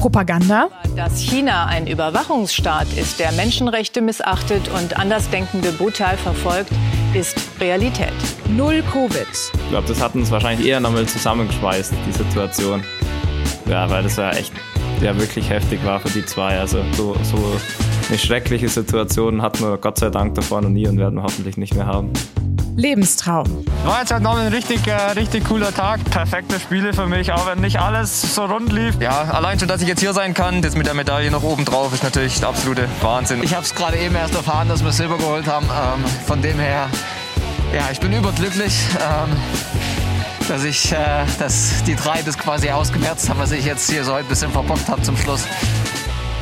Propaganda? Dass China ein Überwachungsstaat ist, der Menschenrechte missachtet und Andersdenkende brutal verfolgt, ist Realität. Null Covid. Ich glaube, das hat uns wahrscheinlich eher nochmal zusammengeschweißt, die Situation. Ja, weil das ja echt ja, wirklich heftig war für die zwei. Also so, so eine schreckliche Situation hatten wir Gott sei Dank davor noch nie und werden wir hoffentlich nicht mehr haben. Lebenstraum. War jetzt halt noch ein richtig, äh, richtig cooler Tag. Perfekte Spiele für mich, auch wenn nicht alles so rund lief. Ja, allein schon, dass ich jetzt hier sein kann, das mit der Medaille noch oben drauf, ist natürlich der absolute Wahnsinn. Ich habe es gerade eben erst erfahren, dass wir Silber geholt haben. Ähm, von dem her, ja, ich bin überglücklich. Ähm, dass ich äh, dass die drei das quasi ausgemerzt haben, was ich jetzt hier so ein bisschen verbockt habe zum Schluss.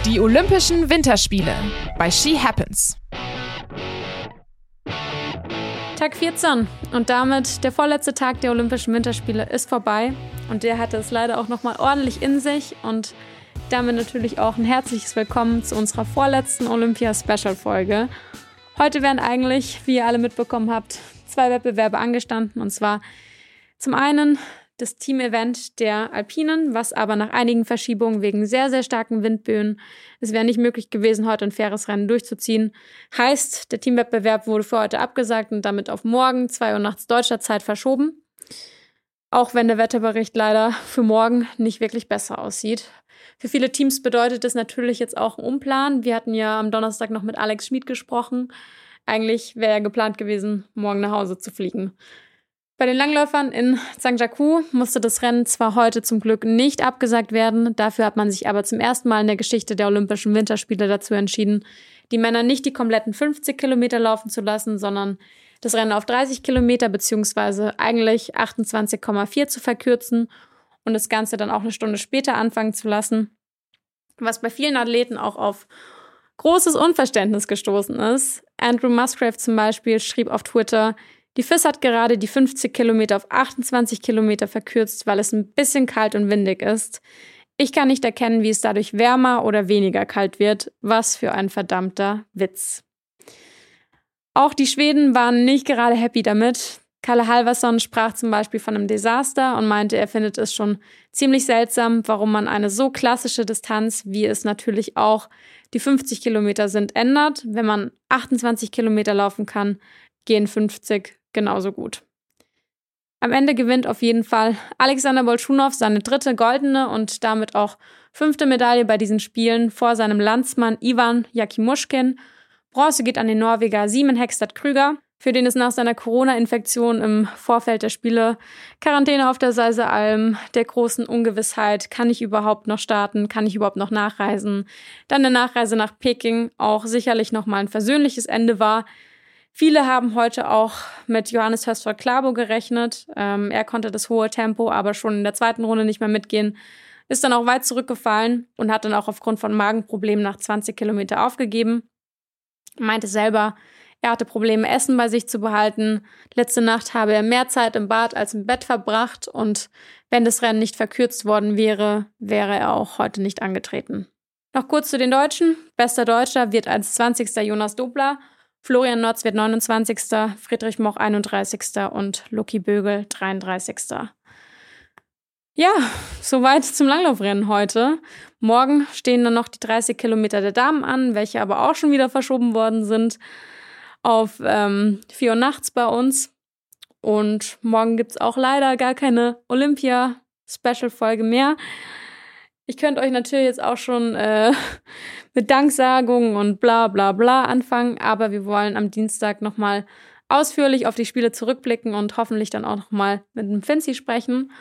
Die Olympischen Winterspiele bei She Happens. Tag 14 und damit der vorletzte Tag der Olympischen Winterspiele ist vorbei. Und der hatte es leider auch nochmal ordentlich in sich. Und damit natürlich auch ein herzliches Willkommen zu unserer vorletzten Olympia-Special-Folge. Heute werden eigentlich, wie ihr alle mitbekommen habt, zwei Wettbewerbe angestanden. Und zwar zum einen das Team-Event der Alpinen, was aber nach einigen Verschiebungen wegen sehr, sehr starken Windböen, es wäre nicht möglich gewesen, heute ein faires Rennen durchzuziehen. Heißt, der Teamwettbewerb wurde für heute abgesagt und damit auf morgen, 2 Uhr nachts deutscher Zeit, verschoben. Auch wenn der Wetterbericht leider für morgen nicht wirklich besser aussieht. Für viele Teams bedeutet es natürlich jetzt auch ein Umplan. Wir hatten ja am Donnerstag noch mit Alex Schmid gesprochen. Eigentlich wäre ja geplant gewesen, morgen nach Hause zu fliegen. Bei den Langläufern in Zhangjiakou musste das Rennen zwar heute zum Glück nicht abgesagt werden, dafür hat man sich aber zum ersten Mal in der Geschichte der Olympischen Winterspiele dazu entschieden, die Männer nicht die kompletten 50 Kilometer laufen zu lassen, sondern das Rennen auf 30 Kilometer beziehungsweise eigentlich 28,4 zu verkürzen und das Ganze dann auch eine Stunde später anfangen zu lassen, was bei vielen Athleten auch auf großes Unverständnis gestoßen ist. Andrew Musgrave zum Beispiel schrieb auf Twitter, die FIS hat gerade die 50 Kilometer auf 28 Kilometer verkürzt, weil es ein bisschen kalt und windig ist. Ich kann nicht erkennen, wie es dadurch wärmer oder weniger kalt wird. Was für ein verdammter Witz. Auch die Schweden waren nicht gerade happy damit. Kalle Halverson sprach zum Beispiel von einem Desaster und meinte, er findet es schon ziemlich seltsam, warum man eine so klassische Distanz, wie es natürlich auch die 50 Kilometer sind, ändert. Wenn man 28 Kilometer laufen kann, gehen 50 genauso gut. Am Ende gewinnt auf jeden Fall Alexander Bolschunow seine dritte goldene und damit auch fünfte Medaille bei diesen Spielen vor seinem Landsmann Ivan Jakimuschkin. Bronze geht an den Norweger Simon Hextad Krüger, für den es nach seiner Corona-Infektion im Vorfeld der Spiele Quarantäne auf der Seisealm, der großen Ungewissheit, kann ich überhaupt noch starten, kann ich überhaupt noch nachreisen, dann der Nachreise nach Peking auch sicherlich noch mal ein versöhnliches Ende war, Viele haben heute auch mit Johannes Hörsvold Klabo gerechnet. Ähm, er konnte das hohe Tempo aber schon in der zweiten Runde nicht mehr mitgehen. Ist dann auch weit zurückgefallen und hat dann auch aufgrund von Magenproblemen nach 20 Kilometer aufgegeben. Meinte selber, er hatte Probleme, Essen bei sich zu behalten. Letzte Nacht habe er mehr Zeit im Bad als im Bett verbracht und wenn das Rennen nicht verkürzt worden wäre, wäre er auch heute nicht angetreten. Noch kurz zu den Deutschen. Bester Deutscher wird als 20. Jonas Dobler Florian Notz wird 29. Friedrich Moch 31. und Lucky Bögel 33. Ja, soweit zum Langlaufrennen heute. Morgen stehen dann noch die 30 Kilometer der Damen an, welche aber auch schon wieder verschoben worden sind auf ähm, 4 Uhr nachts bei uns. Und morgen gibt es auch leider gar keine Olympia-Special-Folge mehr. Ich könnte euch natürlich jetzt auch schon äh, mit Danksagungen und bla bla bla anfangen, aber wir wollen am Dienstag nochmal ausführlich auf die Spiele zurückblicken und hoffentlich dann auch nochmal mit dem Finzi sprechen.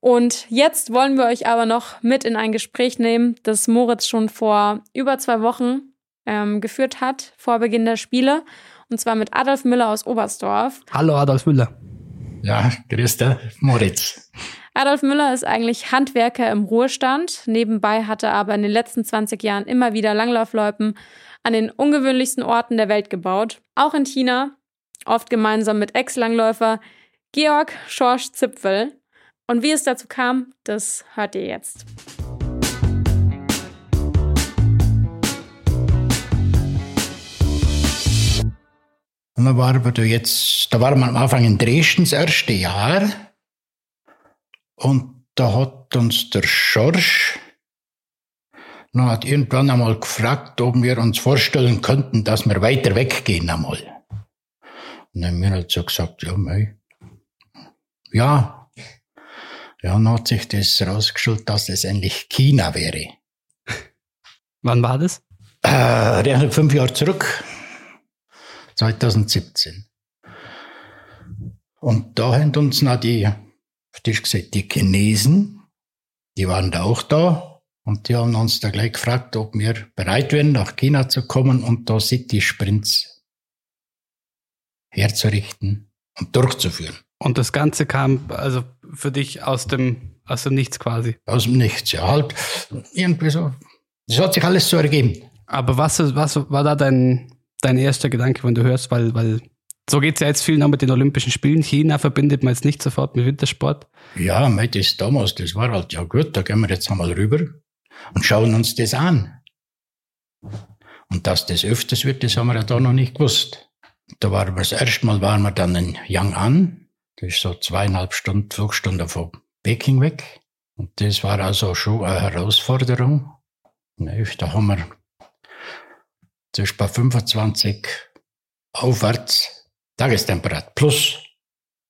Und jetzt wollen wir euch aber noch mit in ein Gespräch nehmen, das Moritz schon vor über zwei Wochen ähm, geführt hat, vor Beginn der Spiele. Und zwar mit Adolf Müller aus Oberstdorf. Hallo Adolf Müller. Ja, grüß dich, Moritz. Adolf Müller ist eigentlich Handwerker im Ruhestand. Nebenbei hat er aber in den letzten 20 Jahren immer wieder Langlaufloipen an den ungewöhnlichsten Orten der Welt gebaut. Auch in China, oft gemeinsam mit Ex-Langläufer Georg Schorsch Zipfel. Und wie es dazu kam, das hört ihr jetzt. Und dann waren wir jetzt, da waren wir am Anfang in Dresden das erste Jahr. Und da hat uns der Schorsch Dann hat irgendwann einmal gefragt, ob wir uns vorstellen könnten, dass wir weiter weggehen einmal. Und dann haben wir halt so gesagt, ja, mei. Ja. Ja, dann hat sich das rausgestellt, dass es eigentlich China wäre. Wann war das? Äh, fünf Jahre zurück. 2017. Und da haben uns noch die, Tisch gesagt, die Chinesen, die waren da auch da. Und die haben uns da gleich gefragt, ob wir bereit wären, nach China zu kommen und da City-Sprints herzurichten und durchzuführen. Und das Ganze kam also für dich aus dem, aus dem Nichts quasi. Aus dem Nichts, ja, halt irgendwie so. Das hat sich alles so ergeben. Aber was, was war da dein, dein erster Gedanke, wenn du hörst, weil, weil so geht es ja jetzt vielen auch mit den Olympischen Spielen. China verbindet man jetzt nicht sofort mit Wintersport. Ja, mei, das damals, das war halt, ja gut, da gehen wir jetzt einmal rüber und schauen uns das an. Und dass das öfters wird, das haben wir ja da noch nicht gewusst. Da waren wir das erste Mal waren wir dann in Yang'an. Das ist so zweieinhalb Stunden Flugstunde von Peking weg. Und das war also schon eine Herausforderung. Da haben wir zwischen bei 25 aufwärts Tagestemperatur plus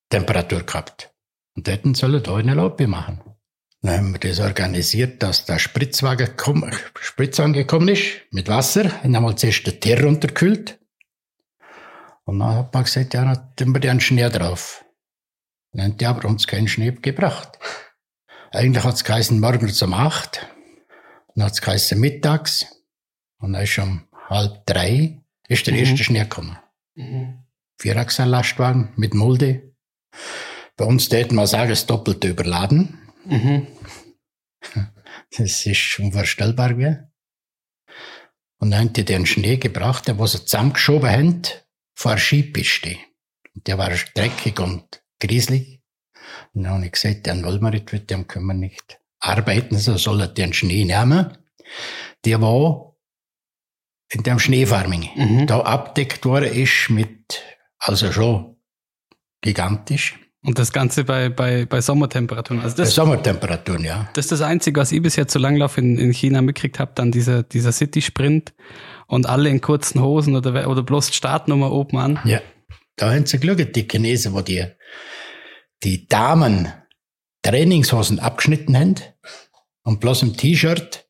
Temperatur gehabt. Und hätten sollen da eine Lobby machen. Dann haben wir das organisiert, dass der Spritzwagen komm, Spritz angekommen ist, mit Wasser. Haben einmal zuerst den Teer runtergekühlt. Und dann hat man gesagt, ja, dann tun wir den Schnee drauf. Dann haben die aber uns keinen Schnee gebracht. Eigentlich hat es geheißen, morgens um acht. Dann hat es geheißen, mittags. Und dann ist um halb drei ist der Mhm. erste Schnee gekommen. Vierachser-Lastwagen mit Mulde. Bei uns täten wir sagen, das Doppelte überladen. Mhm. Das ist unvorstellbar gewesen. Und dann haben die den Schnee gebracht, den was sie zusammengeschoben haben, vor der Skipiste. Der war dreckig und grieselig. Und dann habe ich gesagt, den wollen wir nicht, mit dem können wir nicht arbeiten, so soll er den Schnee nehmen. Der war in dem Schneefarming, Mhm. da abdeckt worden ist mit, also schon gigantisch, Und das Ganze bei, bei, bei Sommertemperaturen. Also bei das, Sommertemperaturen, ja. das ist das Einzige, was ich bisher zu Langlauf in, in China mitgekriegt habe, dann dieser, dieser City-Sprint und alle in kurzen Hosen oder, oder bloß die Startnummer oben an. Ja, da haben sie geschaut, die Chinesen, wo die, die Damen Trainingshosen abgeschnitten haben und bloß im T-Shirt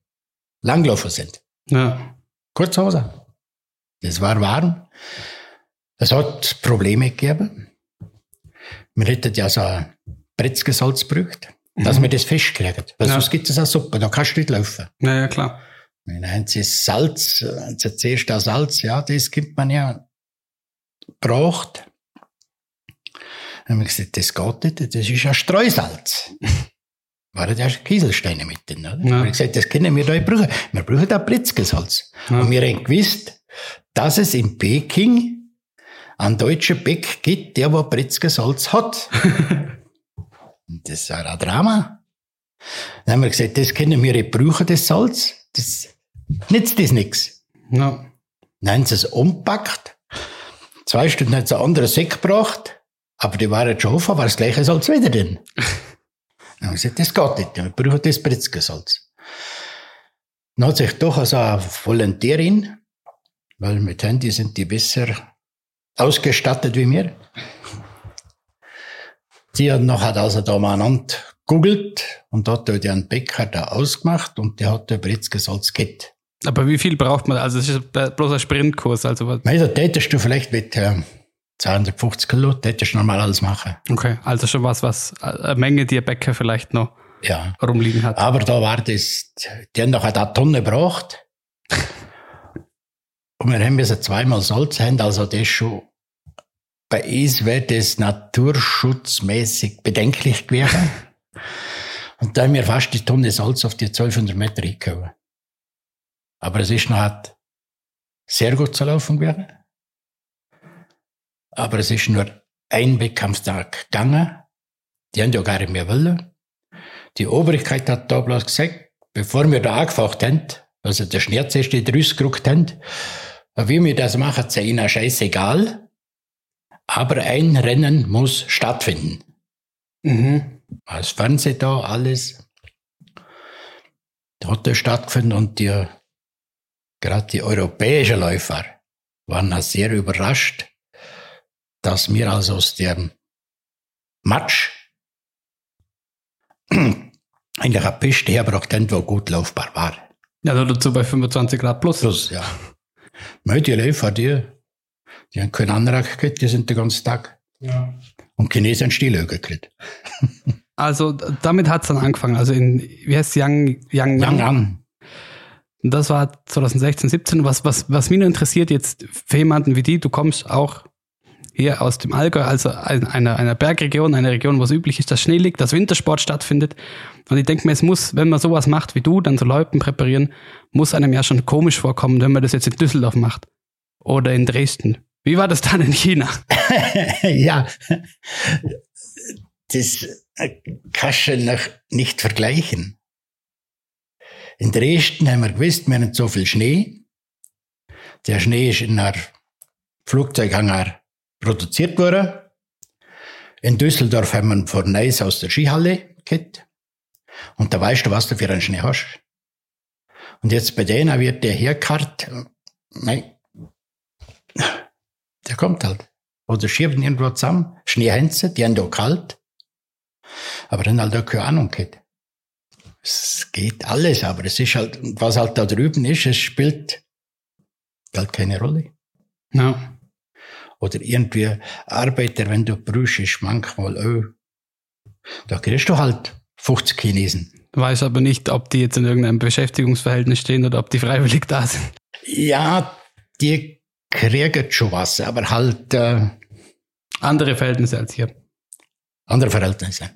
langlaufen sind. Ja. Kurzhose. Das war warm. Es hat Probleme gegeben. Wir hätten ja so ein Bretzgesalz gebraucht, dass wir das Fisch kriegen. Weil Ja. sonst gibt es auch Suppe, da kannst du nicht laufen. Ja, ja, klar. Dann haben sie Salz, haben zuerst das Salz, ja, das gibt man ja braucht. Dann haben wir gesagt, das geht nicht, das ist ja Streusalz. Waren ja Kieselsteine mit drin, oder? Ja. Ja. Ich gesagt, das können wir da nicht brauchen. Wir brauchen da Britzgesalz. Ja. Und wir haben gewusst, dass es in Peking einen deutschen Bäck gibt, der wo Britzgesalz hat. Das war ein Drama. Dann haben wir gesagt, das können wir nicht brauchen, das Salz. Das nützt das nichts. Ja. Dann haben sie es umpackt. Zwei Stunden hat es ein anderer Säck gebracht. Aber die waren schon offen, war das gleiche Salz wieder drin. Dann haben wir gesagt, das geht nicht. Wir brauchen das Britzgesalz. Dann hat sich doch also eine Volontärin, weil mit Handy sind die besser ausgestattet wie wir. Die hat nachher also da mal googelt und hat da den Bäcker da ausgemacht und der hat der Britzgesalz gehabt. Aber wie viel braucht man? Also es ist bloß ein Sprintkurs. Also was- da tätest du vielleicht mit äh, 250 Kilo, tätest du normal alles machen. okay, also schon was, was äh, eine Menge, die ein Bäcker vielleicht noch Ja. rumliegen hat. Aber da war das, die haben noch eine Tonne gebraucht. Und wir haben müssen zweimal Salz haben, also das schon, bei uns wäre das naturschutzmäßig bedenklich gewesen. Und da haben wir fast die Tonne Salz auf die 1200 Meter hingehauen. Aber es ist noch halt sehr gut zu laufen gewesen. Aber es ist nur ein Wettkampftag gegangen. Die haben ja gar nicht mehr wollen. Die Obrigkeit hat da bloß gesagt, bevor wir da angefacht haben, also der Rüsse gerückt haben, wie wir das machen, ist ihnen scheißegal. Aber ein Rennen muss stattfinden. Mhm. Das Fernsehen da, alles. Da hat das stattgefunden und die, gerade die europäischen Läufer waren sehr überrascht, dass wir also aus dem Matsch eigentlich eine Piste hergebracht haben, die gut laufbar war. Ja, dazu bei 25 Grad plus. Plus, ja. Weil die Läufer, die, die haben keinen Anrag gekriegt, die sind den ganzen Tag. Ja. Und Chinesen haben Stilöl gekriegt. Also damit hat es dann angefangen. Also in, wie heißt es, Yang, Yang, Yang An. Und das war 2016, 17. Was, was, was mich nur interessiert jetzt für jemanden wie die, du kommst auch hier aus dem Allgäu, also einer, einer Bergregion, einer Region, wo es üblich ist, dass Schnee liegt, dass Wintersport stattfindet. Und ich denke mir, es muss, wenn man sowas macht wie du, dann so Leuten präparieren, muss einem ja schon komisch vorkommen, wenn man das jetzt in Düsseldorf macht oder in Dresden. Wie war das dann in China? ja, das kannst du noch nicht vergleichen. In Dresden haben wir gewusst, wir haben so viel Schnee. Der Schnee ist in einer Flugzeughangar produziert worden. In Düsseldorf haben wir von Neis aus der Skihalle gehabt. Und da weißt du, was du für einen Schnee hast. Und jetzt bei denen wird der herkarrt. Nein. Der kommt halt. Oder schieben irgendwo zusammen. Schneehänze, die haben da kalt. Aber dann halt auch keine Ahnung gehabt. Es geht alles, aber es ist halt, was halt da drüben ist, es spielt halt keine Rolle. Ja. Oder irgendwie Arbeiter, wenn du prüfst, manchmal auch. Da kriegst du halt 50 Chinesen. Du weißt aber nicht, ob die jetzt in irgendeinem Beschäftigungsverhältnis stehen oder ob die freiwillig da sind. Ja, die kriegen schon was, aber halt äh, andere Verhältnisse als hier. Andere Verhältnisse.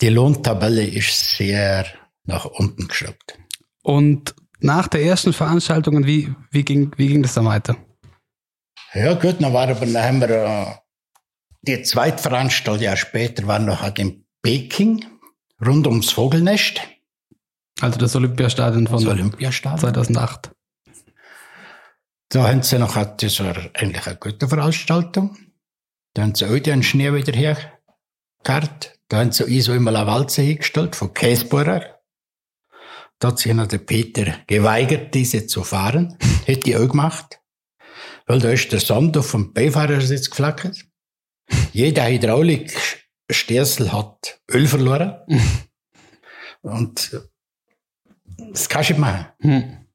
Die Lohntabelle ist sehr nach unten geschraubt. Und nach der ersten Veranstaltung, wie, wie, ging, wie ging das dann weiter? Ja, gut, dann, war aber, dann haben wir äh, die zweite Veranstaltung, Jahr später, war noch halt in Peking, rund ums Vogelnest. Also das Olympiastadion von das Olympiastadion. 2008. Da haben sie noch, das war eigentlich eine gute Veranstaltung. Da haben sie auch den Schnee wieder hergekarrt. Da haben sie ISO immer eine Walze hingestellt, von Käsebohrer. Da hat sich noch der Peter geweigert, diese zu fahren. Hätte ich auch gemacht. Weil da ist der Sand auf dem Beifahrersitz geflackert. Jeder Hydraulikstiersel hat Öl verloren. Und das kannst du nicht machen. Hm.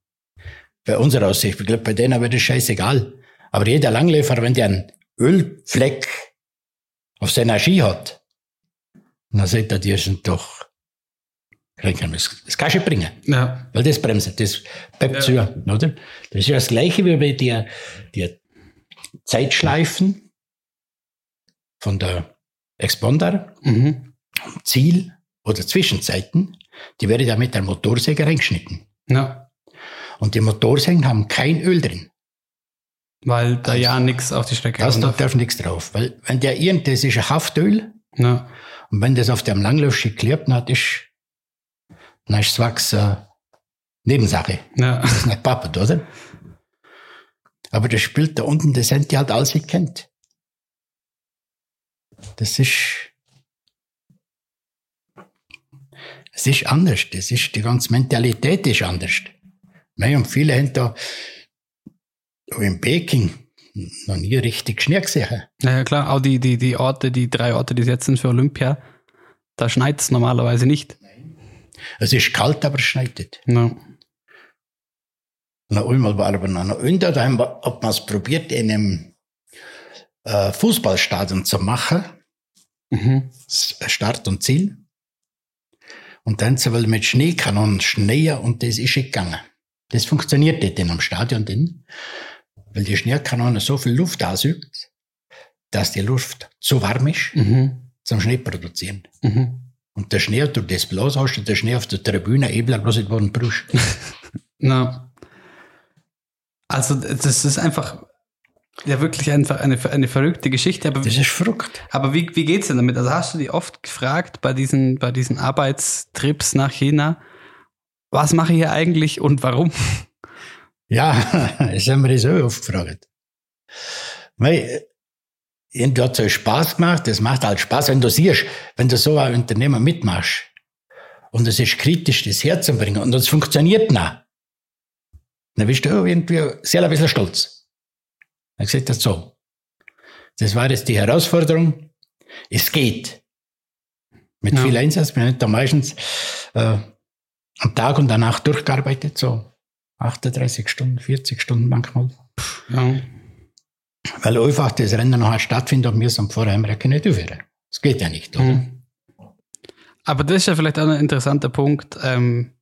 Bei unserer Aussicht. Ich glaube, bei denen wäre das scheißegal. Aber jeder Langläufer, wenn der einen Ölfleck auf seiner Ski hat, dann sagt er, die sind doch, das, das kannst du bringen. Ja. Weil das bremst, das bleibt ja. zu, oder? Das ist ja das Gleiche wie bei der, der Zeitschleifen von der Exponder, Mhm. Ziel oder Zwischenzeiten, die werden ja mit der Motorsäge reingeschnitten. Ja. Und die Motorsägen haben kein Öl drin. Weil da ja nichts auf die Strecke Da kommt. darf, darf nichts drauf. Weil, wenn der irgend, das ist ein Haftöl, Ja. und wenn das auf dem Langlauf geklebt hat, ist, dann ist Wachs äh, Nebensache. Ja. Das ist nicht pappert, oder? Aber das spielt da unten, das sind die halt alles gekannt. Das ist, es ist anders. Das ist, die ganze Mentalität ist anders. Nein, und viele haben da, da in Peking noch nie richtig Schnee gesehen. Ja, ja, klar. Auch die, die, die Orte, die drei Orte, die jetzt sind für Olympia, da schneit es normalerweise nicht. Es ist kalt, aber es schneit nicht. Na, einmal war wir noch unter, da haben wir, hat man es probiert, in einem äh, Fußballstadion zu machen. Mhm. S- Start und Ziel. Und dann sind wir mit Schneekanonen schneien und das ist gegangen. Das funktioniert nicht in einem Stadion drin, weil die Schneekanone so viel Luft ausübt, dass die Luft zu warm ist Mhm. zum Schnee produzieren. Mhm. Und der Schnee, du das bloß hast, und der Schnee auf der Tribüne, eben bloß nicht worden brüsch. Na. Also, das ist einfach, ja, wirklich einfach eine, eine verrückte Geschichte. Aber, Das ist verrückt. aber wie, wie geht's denn damit? Also, hast du dich oft gefragt bei diesen, bei diesen Arbeitstrips nach China, was mache ich hier eigentlich und warum? Ja, das haben wir das auch oft gefragt. Weil, irgendwie hat es Spaß gemacht, das macht halt Spaß, wenn du siehst, wenn du so ein Unternehmen mitmachst Und es ist kritisch, das herzubringen. Und es funktioniert nicht. Dann bist du irgendwie sehr ein bisschen stolz. Hat gesagt, das so. Das war jetzt die Herausforderung. Es geht. Mit Ja. viel Einsatz. Wir haben da meistens äh, am Tag und danach durchgearbeitet, so 38 Stunden, 40 Stunden manchmal. Ja. Weil einfach das Rennen noch stattfindet und wir sind vorher im Recken nicht aufhören. Das geht ja nicht, oder? Mhm. Aber das ist ja vielleicht auch ein interessanter Punkt. Ähm,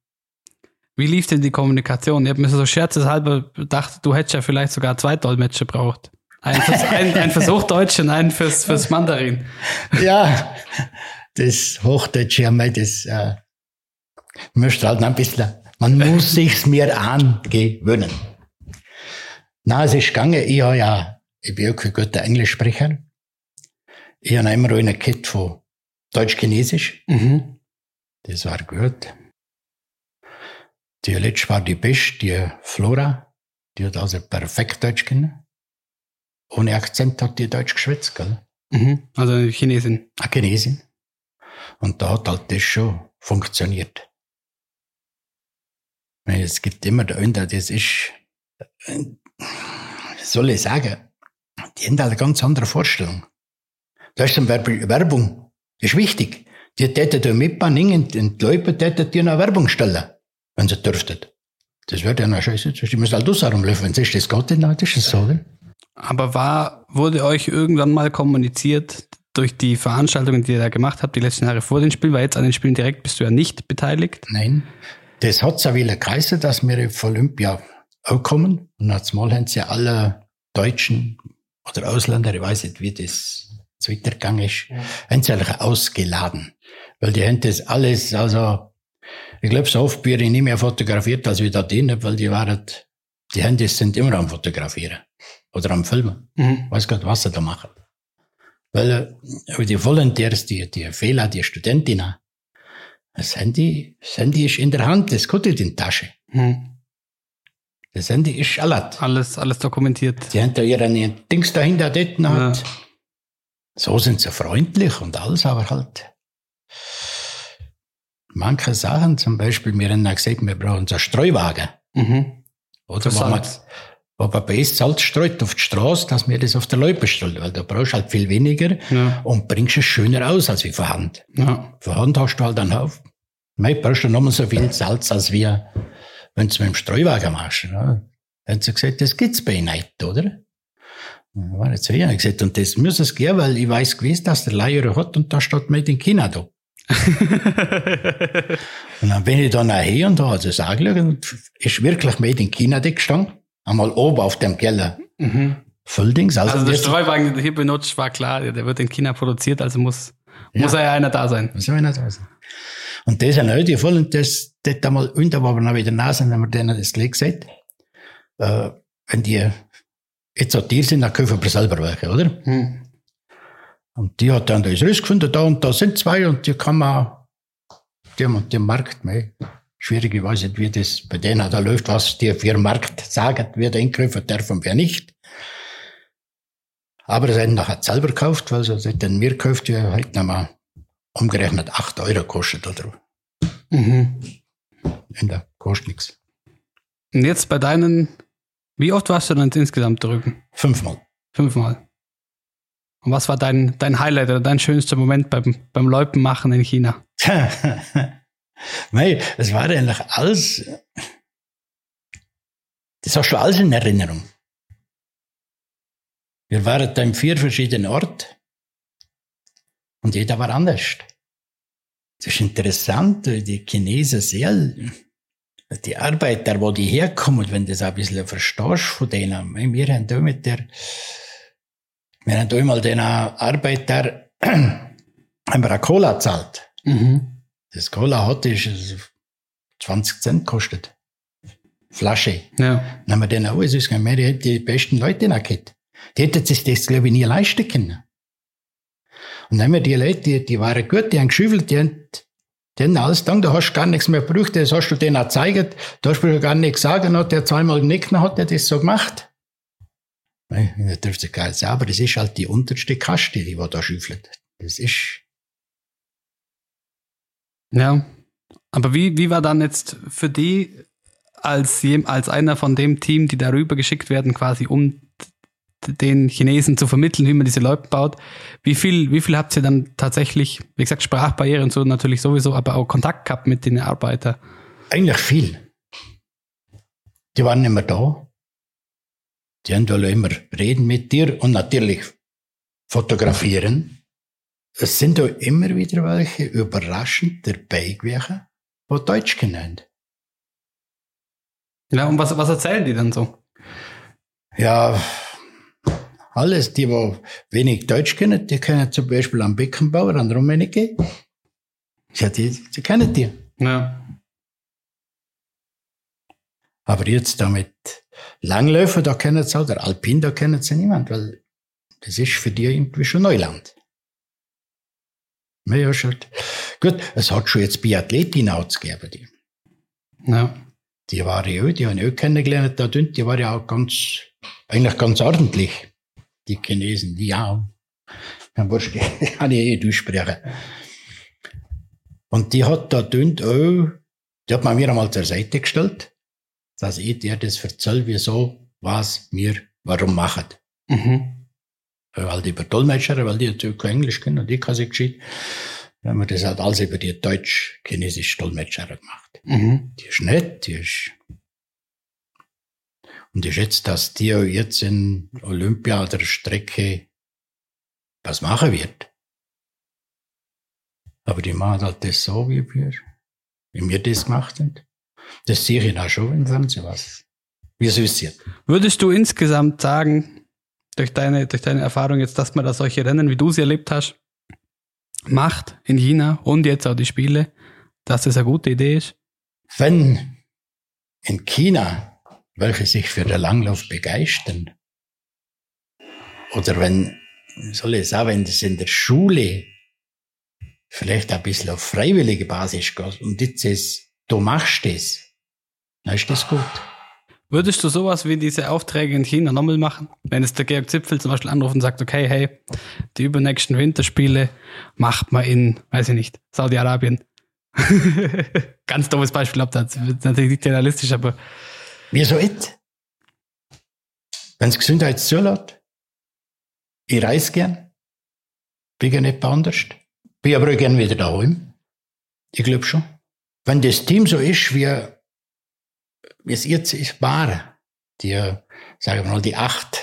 wie lief denn die Kommunikation? Ich habe mir so scherzeshalber gedacht, du hättest ja vielleicht sogar zwei Dolmetscher braucht. Ein, Vers ein, ein Versuch Deutsch und einen fürs, fürs Mandarin. Ja, das Hochdeutsche wir das, äh, möchte halt noch ein bisschen, man muss sich's mir angewöhnen. Na, es ist gegangen, ich habe ja, ich bin auch kein guter Englischsprecher. Ich habe immer eine Kette von Deutsch-Chinesisch. Mhm. Das war gut. Die letzte war die beste, die Flora. Die hat also perfekt Deutsch können. Ohne Akzent hat die Deutsch geschwätzt, gell? Mhm. Also Chinesin. Eine Chinesin. Und da hat halt das schon funktioniert. Es gibt immer unten, das ist, äh, soll ich sagen, die haben halt eine ganz andere Vorstellung. Da ist Beispiel Werbung, ist wichtig. Die täten da mitmachen, und die Leute täten dir eine Werbung stellen, wenn sie dürften. Das wird ja noch scheiße. Die müssen halt herumlaufen, wenn es das dann ist es so, oder? Aber war, wurde euch irgendwann mal kommuniziert durch die Veranstaltungen, die ihr da gemacht habt, die letzten Jahre vor den Spielen, weil jetzt an den Spielen direkt bist du ja nicht beteiligt. Nein. Das hat ja wieder geheißen, dass wir auf Olympia auch kommen. Und jetzt mal haben sie alle Deutschen oder Ausländer, ich weiß nicht, wie das so weitergegangen ist, haben sie ausgeladen. Weil die haben das alles, also, ich glaube, so oft bin ich nicht mehr fotografiert als wie da drinnen, weil die waren, die Handys sind immer am Fotografieren. Oder am Filmen. Mhm. Weiß Gott, was sie da machen. Weil äh, die Volunteers, die, die Fehler, die Studentinnen, das Handy, das Handy ist in der Hand, das nicht in die Tasche. Mhm. Das Handy ist alles. Alles, alles dokumentiert. Die haben da ihren Dings dahinter dort Ja. halt. So sind sie freundlich und alles, aber halt. Manche Sachen, zum Beispiel, wir haben gesagt, wir brauchen so einen Streuwagen. Mhm. Oder wo man, Salz. wo man bei Salz streut auf die Straße, dass wir das auf der Loipe stellen, weil da brauchst du halt viel weniger Ja. und bringst es schöner aus als wie von Hand. Ja. Von Hand hast du halt einen Haufen. Mei, brauchst du nochmal so viel Salz, als wir, wenn du mit dem Streuwagen machst. Ja. Haben sie gesagt, das gibt's bei ihnen nicht, oder? Ja, War jetzt wieder gesagt, und das muss es gehen, weil ich weiß gewiss, dass der Leier hat und da steht Made in China da. Und dann bin ich da nachher und da hat es angeschaut und ist wirklich Made in China da gestanden. Einmal oben auf dem Keller. Mhm. Fulldings. Also, Also der das- Streuwagen, den du hier benutzt, war klar, der wird in China produziert, also muss, muss er ja einer da sein. Was soll ich nicht sagen? Und das sind die voll, und das, das einmal unter, wo wir noch wieder nah sind, haben wir denen das gleich gesagt. Äh, wenn die jetzt so Tier sind, dann kaufen wir selber welche, oder? Mhm. Und die hat dann das rausgefunden, da und da sind zwei und die kann man, die haben den Markt, mei, schwierig, ich weiß nicht, wie das bei denen da läuft, was die für den Markt sagen, wer den kaufen darf und wer nicht. Aber sie haben nachher selber gekauft, weil sie den mir gekauft, die halt nochmal umgerechnet 8 Euro kostet oder Mhm. in der kostet nichts. Und jetzt bei deinen, wie oft warst du dann insgesamt drüben? Fünfmal. Fünfmal. Und was war dein, dein Highlight oder dein schönster Moment beim, beim Loipenmachen in China? Mei, es war eigentlich alles, das hast du alles in Erinnerung. Wir waren da in vier verschiedenen Orten und jeder war anders. Das ist interessant, die Chinesen sehr, die Arbeiter, wo die herkommen, wenn du das ein bisschen verstehst von denen. Wir haben da mit der, wir haben da mal den Arbeiter, haben wir eine Cola gezahlt. Mhm. Das Cola hat ist 20 Cent gekostet. Flasche. Ja. Dann haben wir den auch alles wir hätten die besten Leute noch gehabt. Die hätten sich das, glaube ich, nie leisten können. Und dann haben wir die Leute, die, die waren gut, die haben geschüffelt, die haben, die haben alles getan, da hast du gar nichts mehr gebraucht, das hast du denen auch gezeigt, da hast du gar nichts sagen, hat der zweimal genickt, dann hat er das so gemacht. Nein, das dürfte gar nicht sein, aber das ist halt die unterste Kaste, die, die da schüffelt. Das ist, Ja. Aber wie, wie war dann jetzt für die als, als einer von dem Team, die darüber geschickt werden, quasi um den Chinesen zu vermitteln, wie man diese Leute baut. Wie viel, wie viel habt ihr dann tatsächlich, wie gesagt, Sprachbarrieren so natürlich sowieso, aber auch Kontakt gehabt mit den Arbeitern? Eigentlich viel. Die waren immer da. Die haben immer reden mit dir und natürlich fotografieren. Es sind auch immer wieder welche überraschend dabei gewesen, die Deutsch kennen. Ja, und was, was erzählen die dann so? Ja, alles, die, die wenig Deutsch kennen, die kennen zum Beispiel am Beckenbauer, an Rummenigge. Ja, die, die kennen die. Ja. Aber jetzt damit Langläufer, da kennen sie auch, der Alpin, da kennen sie niemand, weil das ist für die irgendwie schon Neuland. Ja, schon. Gut, es hat schon jetzt Biathletin ausgegeben, die. Ja. Die war ja, die habe ich auch kennengelernt da dünn, die war ja auch ganz, eigentlich ganz ordentlich die Chinesen, die ja, dann wurscht, kann ich eh durchsprechen. Und die hat da dünnt auch, die hat man mir einmal zur Seite gestellt, dass ich dir das erzähle, wieso, was wir, warum machen. Mhm. Weil die über Dolmetscher, weil die natürlich kein Englisch können und ich kann sie gescheit. Dann haben wir das halt alles über die deutsch-chinesische Dolmetscher gemacht. Mhm. Die ist nett, die ist und ich schätze, dass die jetzt in Olympia der Strecke was machen wird. Aber die machen halt das so, wie wir, wie wir das gemacht haben. Das sehe ich auch schon im Fernsehen, was, wie es ist. Würdest du insgesamt sagen, durch deine, durch deine Erfahrung jetzt, dass man da solche Rennen, wie du sie erlebt hast, macht in China und jetzt auch die Spiele, dass das eine gute Idee ist? Wenn in China welche sich für den Langlauf begeistern. Oder wenn, soll ich sagen, wenn das in der Schule vielleicht ein bisschen auf freiwillige Basis geht und jetzt ist, du machst das, dann ist das gut. Würdest du sowas wie diese Aufträge in China nochmal machen? Wenn es der Georg Zipfel zum Beispiel anruft und sagt, okay, hey, die übernächsten Winterspiele macht man in, weiß ich nicht, Saudi-Arabien. Ganz dummes Beispiel, ob das natürlich nicht realistisch, aber Wieso nicht? Wenn es Gesundheit zulässt. Ich reise gern. Bin ja nicht anders. Bin aber auch gern wieder daheim. Ich glaube schon. Wenn das Team so ist, wie, wie es jetzt ist, war, die, sagen wir mal, die acht,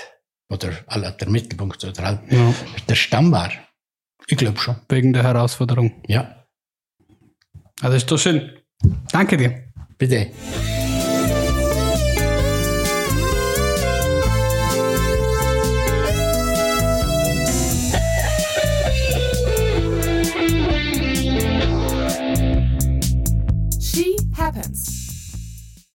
oder der Mittelpunkt, oder halt, ja. der Stamm war. Ich glaube schon. Wegen der Herausforderung. Ja. Also ist doch schön. Danke dir. Bitte.